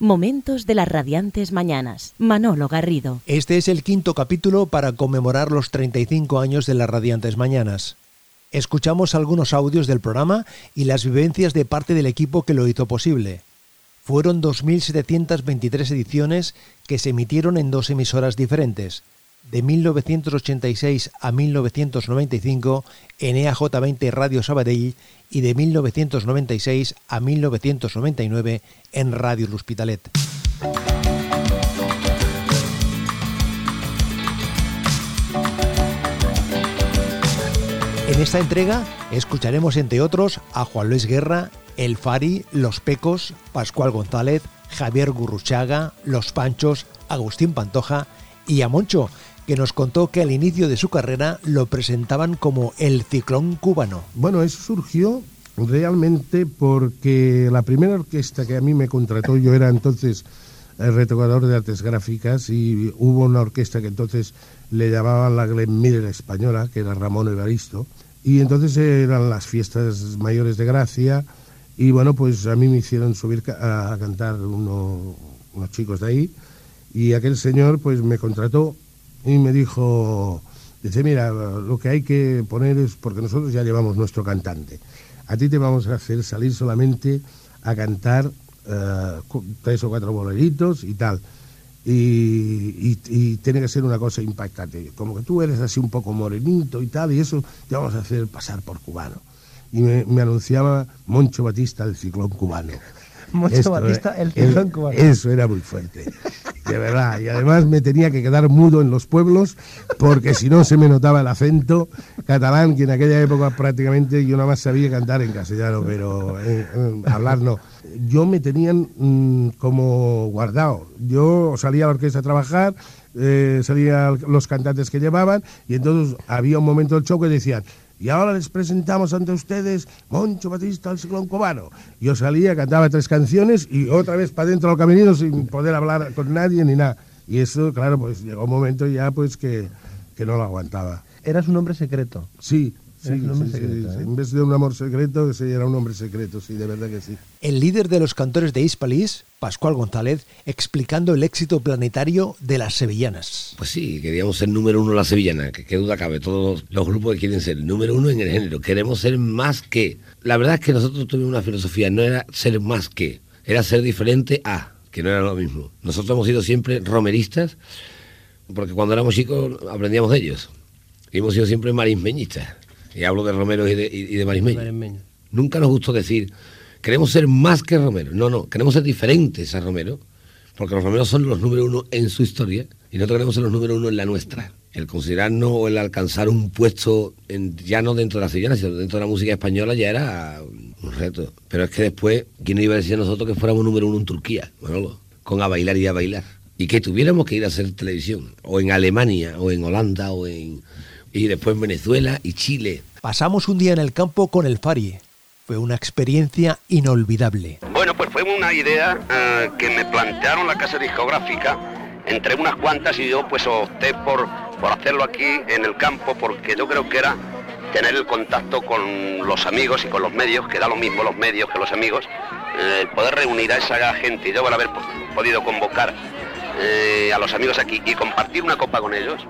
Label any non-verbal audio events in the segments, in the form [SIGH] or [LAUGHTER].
Momentos de las radiantes mañanas. Manolo Garrido. Este es el quinto capítulo para conmemorar los 35 años de las radiantes mañanas. Escuchamos algunos audios del programa y las vivencias de parte del equipo que lo hizo posible. Fueron 2.723 ediciones que se emitieron en dos emisoras diferentes, de 1986 a 1995 en EAJ20 Radio Sabadell y de 1996 a 1999 en Radio L'Hospitalet. En esta entrega escucharemos entre otros a Juan Luis Guerra, El Fari, Los Pecos, Pascual González, Javier Gurruchaga, Los Panchos, Agustín Pantoja y a Moncho, que nos contó que al inicio de su carrera lo presentaban como el ciclón cubano. Bueno, eso surgió realmente porque la primera orquesta que a mí me contrató, yo era entonces el retocador de artes gráficas y hubo una orquesta que entonces le llamaban la Glen Miller española, que era Ramón Evaristo, y entonces eran las fiestas mayores de Gracia y bueno, pues a mí me hicieron subir a, cantar unos chicos de ahí y aquel señor pues me contrató y me dijo, dice, mira, lo que hay que poner es, porque nosotros ya llevamos nuestro cantante, a ti te vamos a hacer salir solamente a cantar eh, tres o cuatro boleritos y tal. Y, tiene que ser una cosa impactante, como que tú eres así un poco morenito y tal, y eso te vamos a hacer pasar por cubano. Y me, me anunciaba Moncho Batista, el ciclón cubano. [LAUGHS] Moncho Batista, el ciclón cubano. Eso era muy fuerte de verdad. Y además me tenía que quedar mudo en los pueblos porque si no se me notaba el acento catalán, que en aquella época prácticamente yo nada más sabía cantar en castellano, pero eh, eh, hablar no. Yo me tenían mm, como guardado. Yo salía a la orquesta a trabajar, eh, salían los cantantes que llevaban y entonces había un momento del show que decían y ahora les presentamos ante ustedes Moncho Batista, el ciclón cubano. Yo salía, cantaba tres canciones y otra vez para dentro del camerino sin poder hablar con nadie ni nada. Y eso, claro, pues llegó un momento ya pues que, que no lo aguantaba. ¿Eras un hombre secreto? Sí, Sí, ¿eh? En vez de un amor secreto, ese era un hombre secreto, sí, de verdad que sí. El líder de los cantores de Hispalis, Pascual González, explicando el éxito planetario de las sevillanas. Pues sí, queríamos ser número uno en la sevillana, que qué duda cabe, todos los grupos que quieren ser número uno en el género, queremos ser más que. La verdad es que nosotros tuvimos una filosofía, no era ser más que, era ser diferente a, que no era lo mismo. Nosotros hemos sido siempre romeristas, porque cuando éramos chicos aprendíamos de ellos. Y hemos sido siempre marismeñistas y hablo de Romero y de, y Marismeño. Nunca nos gustó decir, queremos ser más que Romero. No, no, queremos ser diferentes a Romero, porque los Romeros son los número uno en su historia y nosotros queremos ser los número uno en la nuestra. El considerarnos o el alcanzar un puesto ya no dentro de la sevillana, sino dentro de la música española ya era un reto. Pero es que después, ¿quién iba a decir a nosotros que fuéramos número uno en Turquía? Con a bailar y a bailar. Y que tuviéramos que ir a hacer televisión, o en Alemania, o en Holanda, o en y después Venezuela y Chile. Pasamos un día en el campo con el Fari. Fue una experiencia inolvidable. Bueno, pues fue una idea eh, que me plantearon la casa discográfica entre unas cuantas y yo pues opté por, por hacerlo aquí en el campo porque yo creo que era tener el contacto con los amigos y con los medios, que da lo mismo los medios que los amigos, eh, poder reunir a esa gente y yo al haber podido convocar eh, a los amigos aquí y compartir una copa con ellos,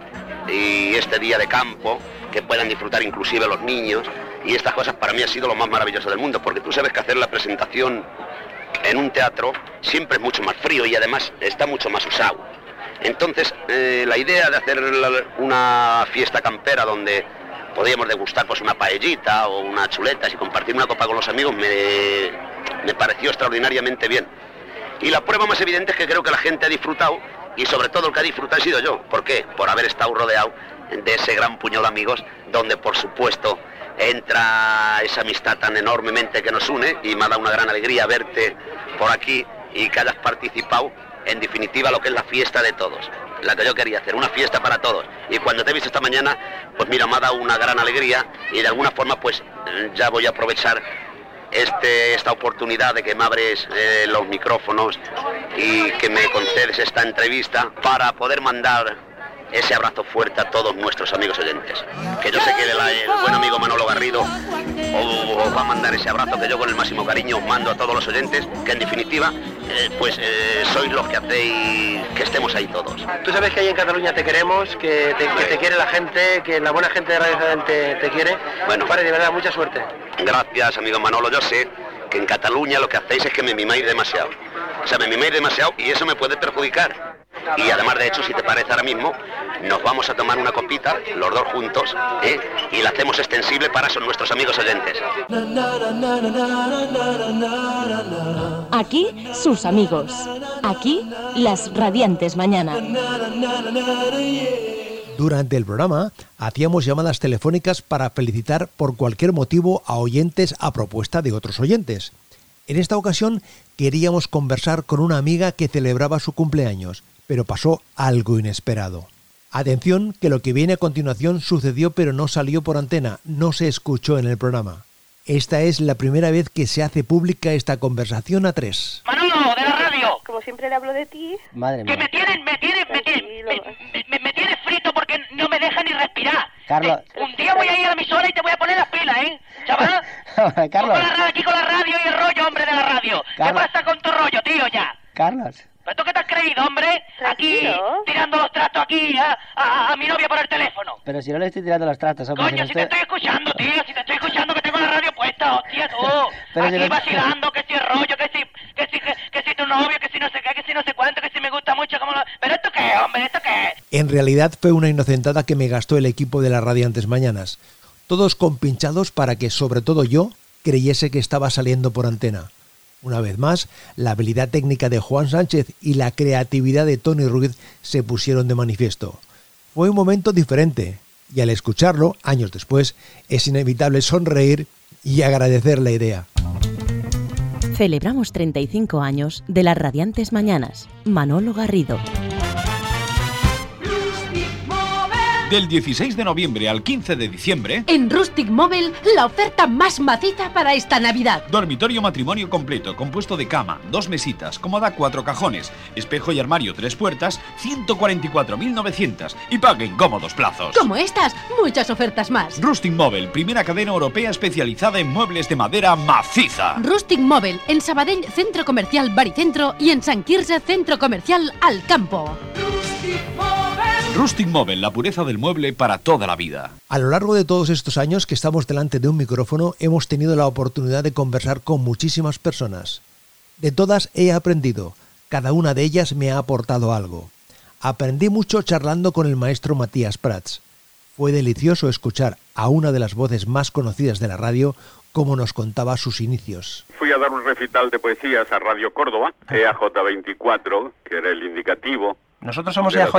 y este día de campo que puedan disfrutar inclusive los niños y estas cosas para mí ha sido lo más maravilloso del mundo porque tú sabes que hacer la presentación en un teatro siempre es mucho más frío y además está mucho más usado. Entonces eh, la idea de hacer una fiesta campera donde podíamos degustar pues una paellita o una chuleta y compartir una copa con los amigos me, me pareció extraordinariamente bien. Y la prueba más evidente es que creo que la gente ha disfrutado y sobre todo el que ha disfrutado he sido yo. ¿Por qué? Por haber estado rodeado de ese gran puño de amigos donde por supuesto entra esa amistad tan enormemente que nos une y me ha dado una gran alegría verte por aquí y que hayas participado en definitiva lo que es la fiesta de todos, la que yo quería hacer, una fiesta para todos. Y cuando te he visto esta mañana, pues mira, me ha dado una gran alegría y de alguna forma pues ya voy a aprovechar este, esta oportunidad de que me abres eh, los micrófonos y que me concedes esta entrevista para poder mandar ese abrazo fuerte a todos nuestros amigos oyentes. Que yo sé que el, buen amigo Manolo Garrido os, va a mandar ese abrazo que yo con el máximo cariño os mando a todos los oyentes, que en definitiva, eh, pues eh, sois los que hacéis que estemos ahí todos. Tú sabes que ahí en Cataluña te queremos, que te, quiere la gente, que la buena gente de Radio te, te quiere. Bueno, vale, de verdad, mucha suerte. Gracias, amigo Manolo. Yo sé que en Cataluña lo que hacéis es que me mimáis demasiado. O sea, me mimáis demasiado y eso me puede perjudicar. Y además, de hecho, si te parece ahora mismo, nos vamos a tomar una copita, los dos juntos, ¿eh? y la hacemos extensible para son nuestros amigos oyentes. Aquí, sus amigos. Aquí, las radiantes mañanas. Durante el programa hacíamos llamadas telefónicas para felicitar por cualquier motivo a oyentes a propuesta de otros oyentes. En esta ocasión queríamos conversar con una amiga que celebraba su cumpleaños, pero pasó algo inesperado. Atención que lo que viene a continuación sucedió pero no salió por antena, no se escuchó en el programa. Esta es la primera vez que se hace pública esta conversación a tres. Manolo, de la radio. Como siempre le hablo de ti. Madre mía. Que me tienen, me tienen, me tienen, me, me, tienes respirar. Carlos. Eh, un día voy a ir a la emisora y te voy a poner las pilas, ¿eh? Chaval. [LAUGHS] Carlos. aquí con la radio y el rollo, hombre, de la radio. ¿Qué pasa con tu rollo, tío, ya? Carlos. ¿Pero tú qué te has creído, hombre? Aquí, tirando los trastos aquí a, a, mi novia por el teléfono. Pero si no le estoy tirando los trastos, hombre. Coño, si, te estoy escuchando, tío, si te estoy escuchando que tengo la radio puesta, hostia, tú. Pero aquí vacilando, que si el rollo, que si, que si, que, si tu novio, que si no sé qué, que si no sé cuánto, que si me gusta mucho, como lo... Pero esto qué, hombre, esto qué. En realidad fue una inocentada que me gastó el equipo de las Radiantes Mañanas. Todos compinchados para que, sobre todo yo, creyese que estaba saliendo por antena. Una vez más, la habilidad técnica de Juan Sánchez y la creatividad de Tony Ruiz se pusieron de manifiesto. Fue un momento diferente, y al escucharlo, años después, es inevitable sonreír y agradecer la idea. Celebramos 35 años de las radiantes mañanas. Manolo Garrido. Del 16 de noviembre al 15 de diciembre. En Rustic Mobile, la oferta más maciza para esta Navidad. Dormitorio matrimonio completo, compuesto de cama, dos mesitas, cómoda, cuatro cajones, espejo y armario, tres puertas, 144.900 y paguen cómodos plazos. Como estas, muchas ofertas más. Rustic Mobile, primera cadena europea especializada en muebles de madera maciza. Rustic Mobile, en Sabadell, Centro Comercial Baricentro y en San Quirze, Centro Comercial Alcampo. Rustic Mobile, la pureza del mueble para toda la vida. A lo largo de todos estos años que estamos delante de un micrófono, hemos tenido la oportunidad de conversar con muchísimas personas. De todas he aprendido, cada una de ellas me ha aportado algo. Aprendí mucho charlando con el maestro Matías Prats. Fue delicioso escuchar a una de las voces más conocidas de la radio como nos contaba sus inicios. Fui a dar un recital de poesías a Radio Córdoba, EAJ24, que era el indicativo, nosotros somos EAJ,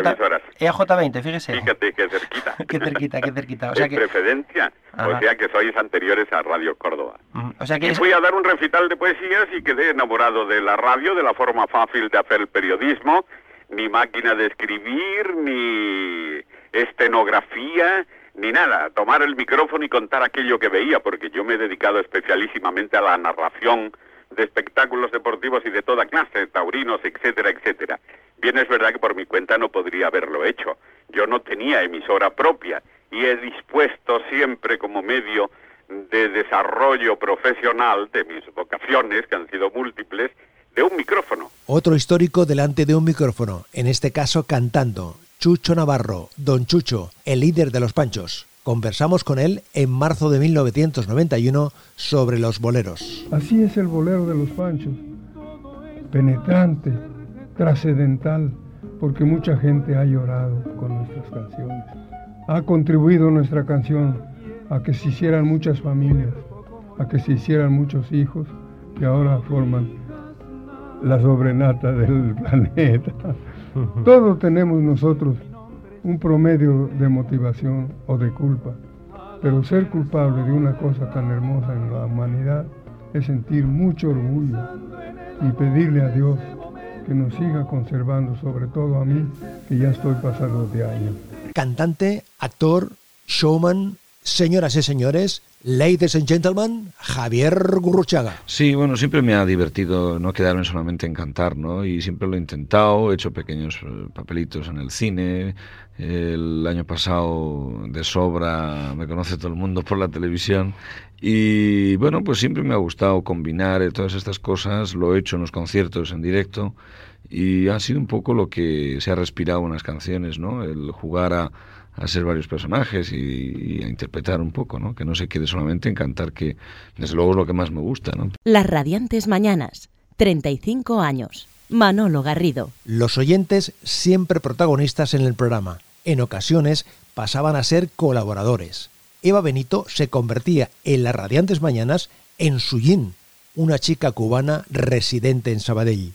EAJ20, fíjese. Fíjate, qué cerquita. [LAUGHS] qué cerquita, qué cerquita. O sea que... preferencia, o sea que sois anteriores a Radio Córdoba. o sea que y fui a dar un recital de poesías y quedé enamorado de la radio, de la forma fácil de hacer el periodismo, ni máquina de escribir, ni estenografía, ni nada. Tomar el micrófono y contar aquello que veía, porque yo me he dedicado especialísimamente a la narración de espectáculos deportivos y de toda clase, taurinos, etcétera, etcétera. Bien es verdad que por mi cuenta no podría haberlo hecho. Yo no tenía emisora propia y he dispuesto siempre como medio de desarrollo profesional de mis vocaciones, que han sido múltiples, de un micrófono. Otro histórico delante de un micrófono, en este caso cantando, Chucho Navarro, Don Chucho, el líder de los Panchos. Conversamos con él en marzo de 1991 sobre los boleros. Así es el bolero de los Panchos, penetrante, trascendental, porque mucha gente ha llorado con nuestras canciones. Ha contribuido nuestra canción a que se hicieran muchas familias, a que se hicieran muchos hijos que ahora forman la sobrenata del [LAUGHS] planeta. Todos tenemos nosotros un promedio de motivación o de culpa, pero ser culpable de una cosa tan hermosa en la humanidad es sentir mucho orgullo y pedirle a Dios que nos siga conservando, sobre todo a mí, que ya estoy pasado de años. Cantante, actor, showman, Señoras y señores, ladies and gentlemen, Javier Gurruchaga. Sí, bueno, siempre me ha divertido no quedarme solamente en cantar, ¿no? Y siempre lo he intentado, he hecho pequeños eh, papelitos en el cine. El año pasado, de sobra, me conoce todo el mundo por la televisión. Y bueno, pues siempre me ha gustado combinar eh, todas estas cosas. Lo he hecho en los conciertos en directo y ha sido un poco lo que se ha respirado en las canciones, ¿no? El jugar a, a ser varios personajes y, a interpretar un poco, ¿no? Que no se quede solamente en cantar, que desde luego es lo que más me gusta, ¿no? Las Radiantes Mañanas, 35 años. Manolo Garrido. Los oyentes siempre protagonistas en el programa. En ocasiones pasaban a ser colaboradores. Eva Benito se convertía en las Radiantes Mañanas en Suyin, una chica cubana residente en Sabadell.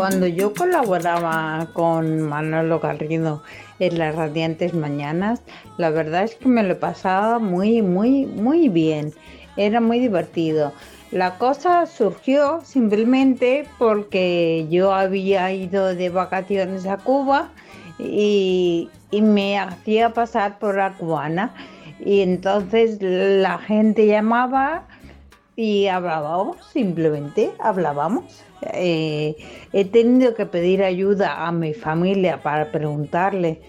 Cuando yo colaboraba con Manolo Garrido en las Radiantes Mañanas, la verdad es que me lo pasaba muy, muy, muy bien. Era muy divertido. La cosa surgió simplemente porque yo había ido de vacaciones a Cuba y, y me hacía pasar por la cubana. Y entonces la gente llamaba y hablábamos, simplemente hablábamos. Eh, he tenido que pedir ayuda a mi familia para preguntarle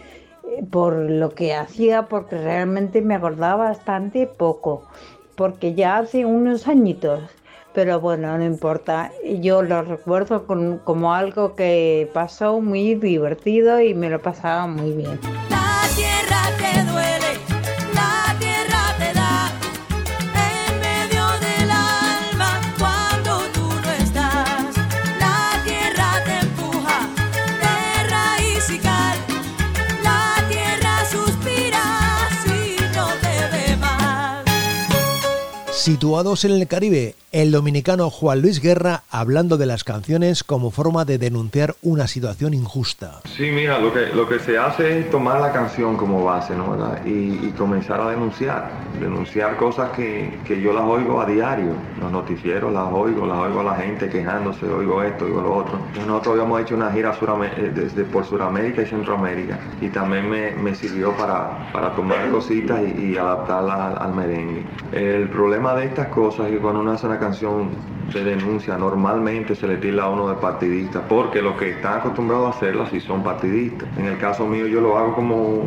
eh, por lo que hacía porque realmente me acordaba bastante poco, porque ya hace unos añitos, pero bueno, no importa, yo lo recuerdo como algo que pasó muy divertido y me lo pasaba muy bien. La tierra te Situados en el Caribe, el dominicano Juan Luis Guerra hablando de las canciones como forma de denunciar una situación injusta. Sí, mira, lo que, lo que se hace es tomar la canción como base, ¿no? Y, comenzar a denunciar, denunciar cosas que, yo las oigo a diario, los noticieros las oigo, las oigo a la gente quejándose, oigo esto, oigo lo otro. Nosotros habíamos hecho una gira eh, desde por Sudamérica y Centroamérica y también me, sirvió para, para tomar cositas y, adaptarlas al merengue. El problema de estas cosas que cuando uno hace una canción se denuncia, normalmente se le tira a uno de partidista, porque los que están acostumbrados a hacerlo sí son partidistas. En el caso mío yo lo hago como,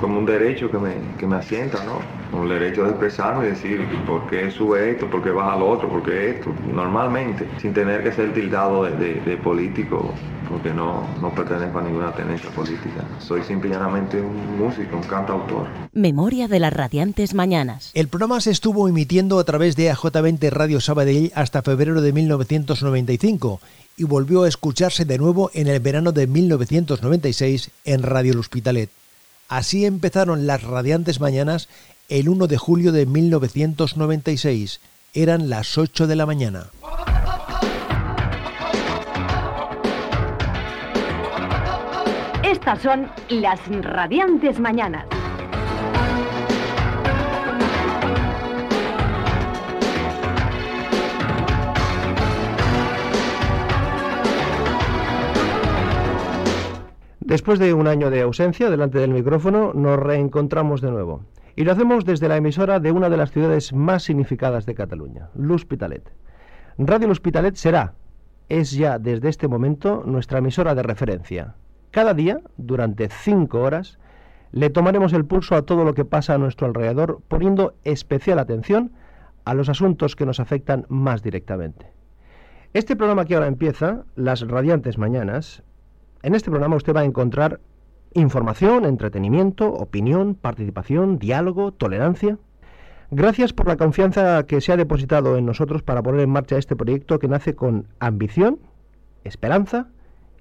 como un derecho que me, que me asienta, ¿no? Un derecho de expresarme y decir por qué sube esto, por qué baja lo otro, por qué esto, normalmente, sin tener que ser tildado de político porque no, no pertenezco a ninguna tenencia política. Soy simplemente un músico, un cantautor. Memoria de las radiantes mañanas. El programa se estuvo emitiendo a través de AJ20 Radio Sabadell hasta febrero de 1995 y volvió a escucharse de nuevo en el verano de 1996 en Radio El Hospitalet. Así empezaron las radiantes mañanas el 1 de julio de 1996. Eran las 8 de la mañana. Estas son las radiantes mañanas. Después de un año de ausencia delante del micrófono, nos reencontramos de nuevo. Y lo hacemos desde la emisora de una de las ciudades más significadas de Cataluña, L'Hospitalet. Radio L'Hospitalet será, es ya desde este momento, nuestra emisora de referencia. Cada día, durante cinco horas, le tomaremos el pulso a todo lo que pasa a nuestro alrededor, poniendo especial atención a los asuntos que nos afectan más directamente. Este programa que ahora empieza, Las Radiantes Mañanas, en este programa usted va a encontrar información, entretenimiento, opinión, participación, diálogo, tolerancia. Gracias por la confianza que se ha depositado en nosotros para poner en marcha este proyecto que nace con ambición, esperanza,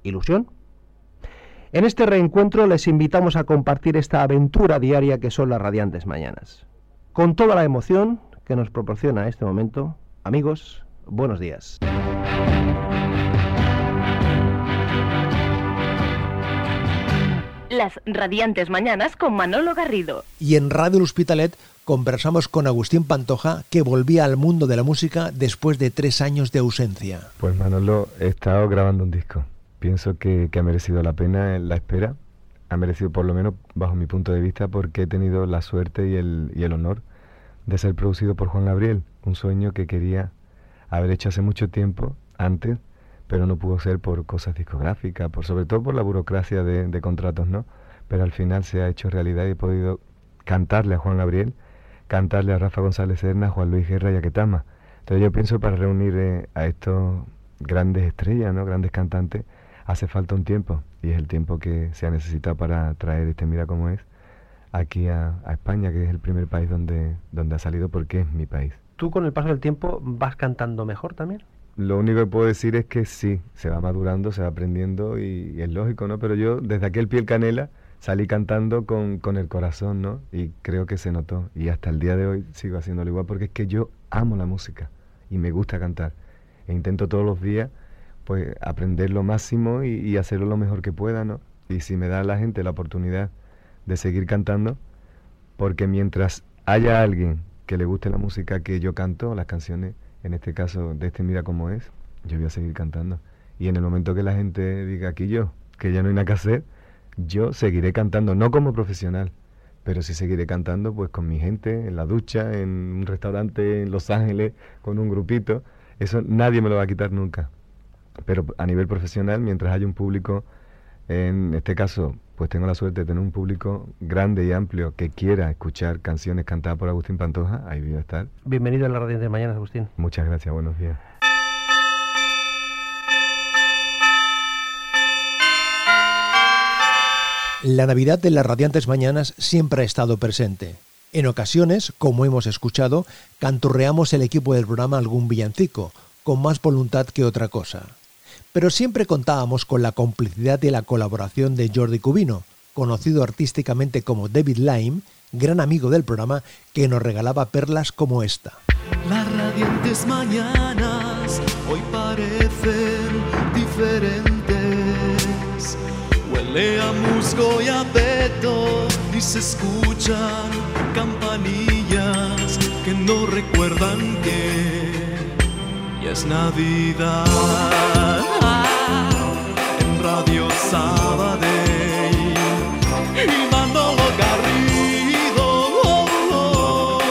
ilusión en este reencuentro les invitamos a compartir esta aventura diaria que son las radiantes mañanas. Con toda la emoción que nos proporciona este momento, amigos, buenos días. Las radiantes mañanas con Manolo Garrido. Y en Radio Hospitalet conversamos con Agustín Pantoja, que volvía al mundo de la música después de tres años de ausencia. Pues Manolo, he estado grabando un disco pienso que, que ha merecido la pena la espera, ha merecido por lo menos bajo mi punto de vista porque he tenido la suerte y el, y el honor de ser producido por Juan Gabriel, un sueño que quería haber hecho hace mucho tiempo, antes, pero no pudo ser por cosas discográficas, por sobre todo por la burocracia de, contratos, ¿no? Pero al final se ha hecho realidad y he podido cantarle a Juan Gabriel, cantarle a Rafa González Serna, Juan Luis Guerra y a Ketama. Entonces yo pienso para reunir eh, a estos grandes estrellas, ¿no? grandes cantantes, hace falta un tiempo y es el tiempo que se ha necesitado para traer este Mira cómo es aquí a, a España, que es el primer país donde, donde ha salido porque es mi país. ¿Tú con el paso del tiempo vas cantando mejor también? Lo único que puedo decir es que sí, se va madurando, se va aprendiendo y, es lógico, ¿no? Pero yo desde aquel piel canela salí cantando con, con, el corazón, ¿no? Y creo que se notó. Y hasta el día de hoy sigo haciéndolo igual porque es que yo amo la música y me gusta cantar. E intento todos los días, pues, aprender lo máximo y, y hacerlo lo mejor que pueda, ¿no? Y si me da la gente la oportunidad de seguir cantando, porque mientras haya alguien que le guste la música que yo canto, las canciones, en este caso de este Mira cómo es, yo voy a seguir cantando. Y en el momento que la gente diga aquí yo, que ya no hay nada que hacer, yo seguiré cantando, no como profesional, pero sí seguiré cantando pues con mi gente, en la ducha, en un restaurante en Los Ángeles, con un grupito. Eso nadie me lo va a quitar nunca. Pero a nivel profesional, mientras haya un público, en este caso, pues tengo la suerte de tener un público grande y amplio que quiera escuchar canciones cantadas por Agustín Pantoja, ahí voy a estar. Bienvenido a la Radio de Mañana, Agustín. Muchas gracias, buenos días. La Navidad de las Radiantes Mañanas siempre ha estado presente. En ocasiones, como hemos escuchado, canturreamos el equipo del programa algún villancico, con más voluntad que otra cosa. Pero siempre contábamos con la complicidad y la colaboración de Jordi Cubino, conocido artísticamente como David Lime, gran amigo del programa, que nos regalaba perlas como esta. Las radiantes mañanas hoy parecen diferentes. Huele a musgo y a peto y se escuchan campanillas que no recuerdan que ya es Navidad. En Radio Sabadell y Manolo Garrido, oh, oh, oh,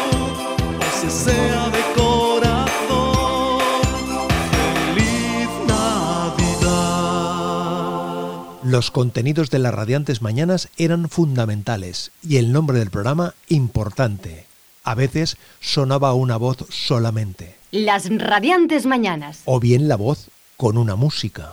se sea de corazón. Feliz Navidad. Los contenidos de las radiantes mañanas eran fundamentales y el nombre del programa importante. A veces sonaba una voz solamente. Las radiantes mañanas. O bien la voz con una música.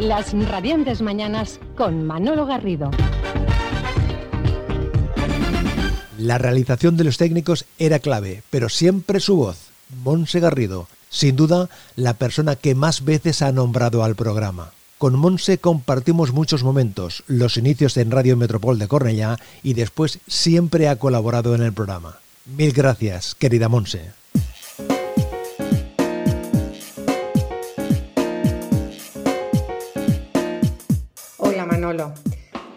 Las radiantes mañanas con Manolo Garrido. La realización de los técnicos era clave, pero siempre su voz, Monse Garrido, sin duda la persona que más veces ha nombrado al programa. Con Monse compartimos muchos momentos, los inicios en Radio Metropol de Cornellá y después siempre ha colaborado en el programa. Mil gracias, querida Monse.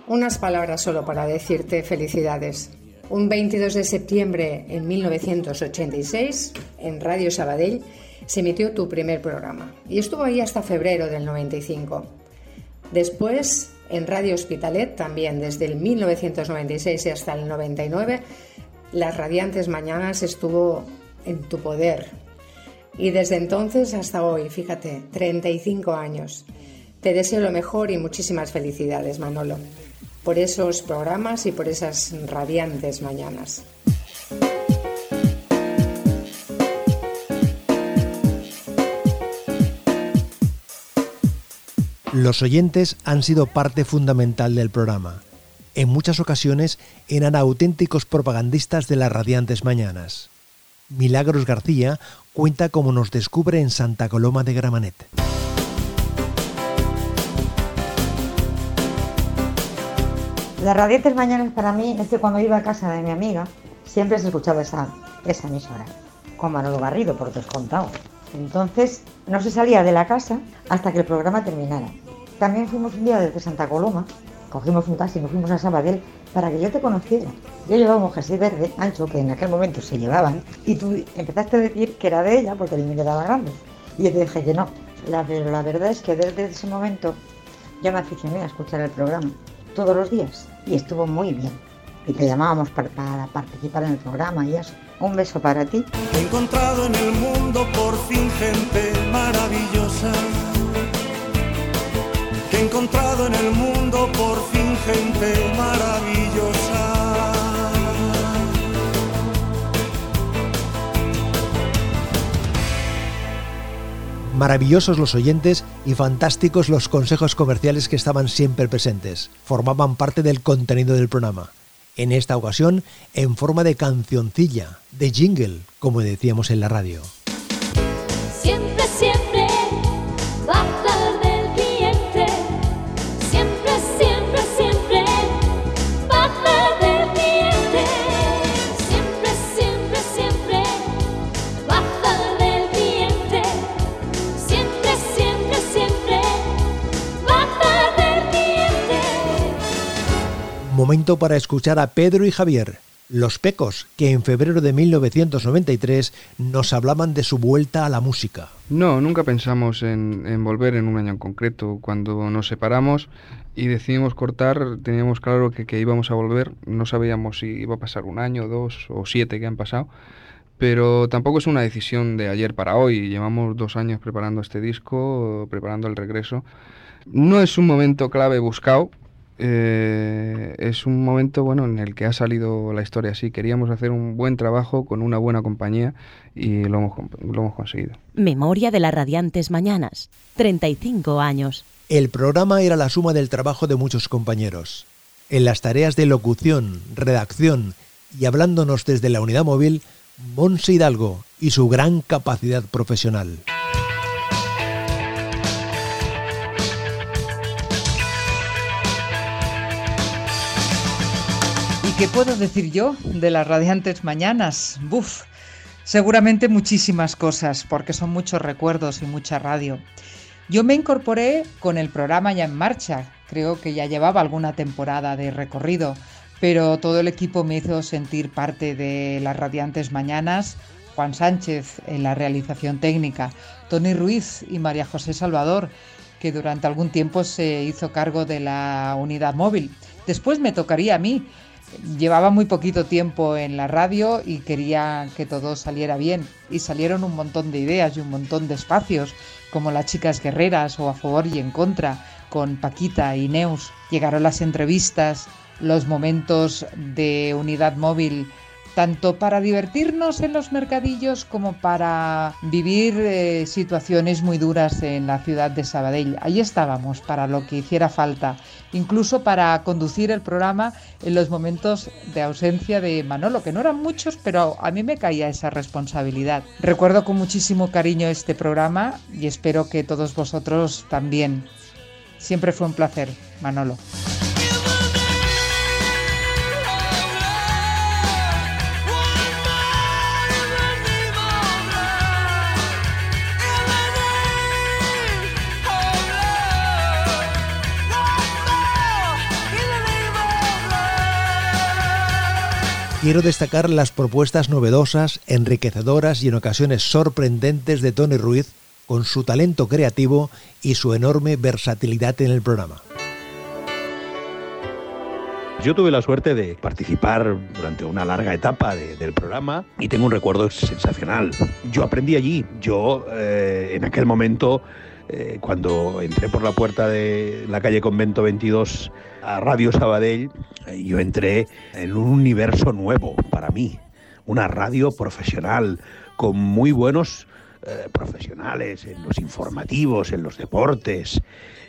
Unas palabras solo para decirte felicidades. Un 22 de septiembre en 1986, en Radio Sabadell, se emitió tu primer programa y estuvo ahí hasta febrero del 95. Después, en Radio Hospitalet, también desde el 1996 y hasta el 99, Las Radiantes Mañanas estuvo en tu poder. Y desde entonces hasta hoy, fíjate, 35 años. Te deseo lo mejor y muchísimas felicidades, Manolo, por esos programas y por esas radiantes mañanas. Los oyentes han sido parte fundamental del programa. En muchas ocasiones eran auténticos propagandistas de las radiantes mañanas. Milagros García cuenta cómo nos descubre en Santa Coloma de Gramanet. Las radiantes mañanas para mí es que cuando iba a casa de mi amiga siempre se escuchaba esa, esa emisora, con Manolo Garrido, por descontado. Entonces no se salía de la casa hasta que el programa terminara. También fuimos un día desde Santa Coloma cogimos un taxi y nos fuimos a Sabadell para que yo te conociera. Yo llevaba un jersey verde ancho que en aquel momento se llevaban y tú empezaste a decir que era de ella porque el mío quedaba grande. Y yo te dije que no. La, la verdad es que desde ese momento yo me aficioné a escuchar el programa todos los días y estuvo muy bien. Y te llamábamos para, para participar en el programa y eso. Un beso para ti. He encontrado en el mundo por fin gente maravillosa. He encontrado en el mundo por fin gente maravillosa. Maravillosos los oyentes y fantásticos los consejos comerciales que estaban siempre presentes. Formaban parte del contenido del programa. En esta ocasión, en forma de cancioncilla, de jingle, como decíamos en la radio. Momento para escuchar a Pedro y Javier, los pecos, que en febrero de 1993 nos hablaban de su vuelta a la música. No, nunca pensamos en, en volver en un año en concreto. Cuando nos separamos y decidimos cortar, teníamos claro que, que íbamos a volver. No sabíamos si iba a pasar un año, dos o siete que han pasado. Pero tampoco es una decisión de ayer para hoy. Llevamos dos años preparando este disco, preparando el regreso. No es un momento clave buscado. Eh, es un momento bueno en el que ha salido la historia así. Queríamos hacer un buen trabajo con una buena compañía y lo hemos, lo hemos conseguido. Memoria de las radiantes mañanas. 35 años. El programa era la suma del trabajo de muchos compañeros. En las tareas de locución, redacción y hablándonos desde la unidad móvil, Monse Hidalgo y su gran capacidad profesional. Qué puedo decir yo de las radiantes mañanas? Buf, seguramente muchísimas cosas, porque son muchos recuerdos y mucha radio. Yo me incorporé con el programa ya en marcha, creo que ya llevaba alguna temporada de recorrido, pero todo el equipo me hizo sentir parte de las radiantes mañanas. Juan Sánchez en la realización técnica, Tony Ruiz y María José Salvador, que durante algún tiempo se hizo cargo de la unidad móvil. Después me tocaría a mí. Llevaba muy poquito tiempo en la radio y quería que todo saliera bien. Y salieron un montón de ideas y un montón de espacios, como las chicas guerreras o a favor y en contra, con Paquita y Neus. Llegaron las entrevistas, los momentos de unidad móvil tanto para divertirnos en los mercadillos como para vivir eh, situaciones muy duras en la ciudad de Sabadell. Ahí estábamos para lo que hiciera falta, incluso para conducir el programa en los momentos de ausencia de Manolo, que no eran muchos, pero a mí me caía esa responsabilidad. Recuerdo con muchísimo cariño este programa y espero que todos vosotros también. Siempre fue un placer, Manolo. Quiero destacar las propuestas novedosas, enriquecedoras y en ocasiones sorprendentes de Tony Ruiz con su talento creativo y su enorme versatilidad en el programa. Yo tuve la suerte de participar durante una larga etapa de- del programa y tengo un recuerdo sensacional. Yo aprendí allí. Yo eh, en aquel momento, eh, cuando entré por la puerta de la calle Convento 22 a Radio Sabadell, eh, yo entré en un universo nuevo para mí. Una radio profesional con muy buenos eh, profesionales en los informativos, en los deportes,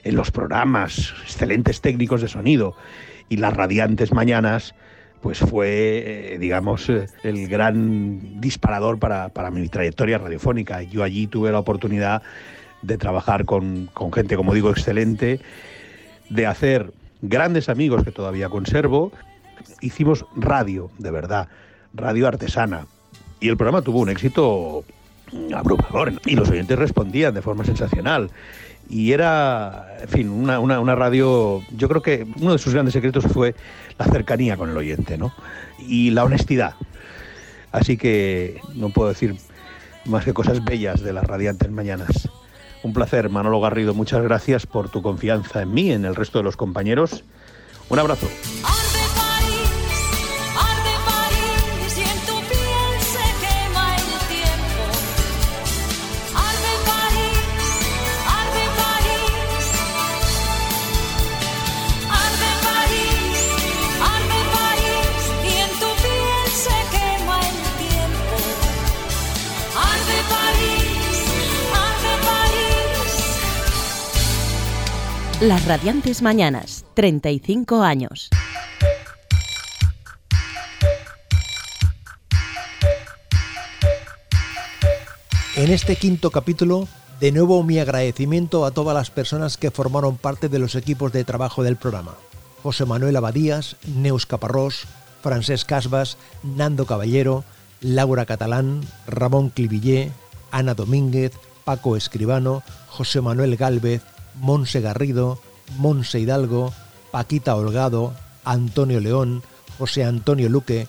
en los programas, excelentes técnicos de sonido y las radiantes mañanas, pues fue, digamos, el gran disparador para, para mi trayectoria radiofónica. Yo allí tuve la oportunidad de trabajar con, con gente, como digo, excelente, de hacer grandes amigos que todavía conservo. Hicimos radio, de verdad, radio artesana. Y el programa tuvo un éxito abrumador y los oyentes respondían de forma sensacional. y era, en fin, una, una, una, radio, yo creo que uno de sus grandes secretos fue la cercanía con el oyente, ¿no? Y la honestidad. Así que no puedo decir más que cosas bellas de las radiantes mañanas. Un placer, Manolo Garrido, muchas gracias por tu confianza en mí, en el resto de los compañeros. Un abrazo. Las Radiantes Mañanas, 35 años. En este quinto capítulo, de nuevo mi agradecimiento a todas las personas que formaron parte de los equipos de trabajo del programa. José Manuel Abadías, Neus Caparrós, Francesc Casbas, Nando Caballero, Laura Catalán, Ramón Clivillé, Ana Domínguez, Paco Escribano, José Manuel Gálvez, Monse Garrido, Monse Hidalgo, Paquita Holgado, Antonio León, José Antonio Luque,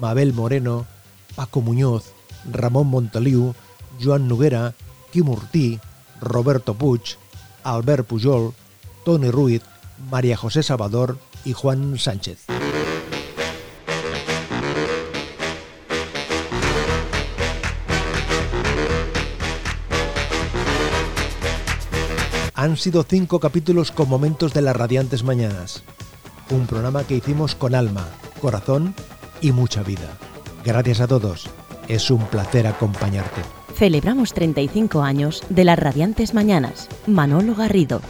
Mabel Moreno, Paco Muñoz, Ramón Montaliu, Joan Noguera, Quim Urtí, Roberto Puig, Albert Pujol, Tony Ruiz, María José Salvador y Juan Sánchez. Han sido cinco capítulos con momentos de las radiantes mañanas. Un programa que hicimos con alma, corazón y mucha vida. Gracias a todos. Es un placer acompañarte. Celebramos 35 años de las radiantes mañanas. Manolo Garrido.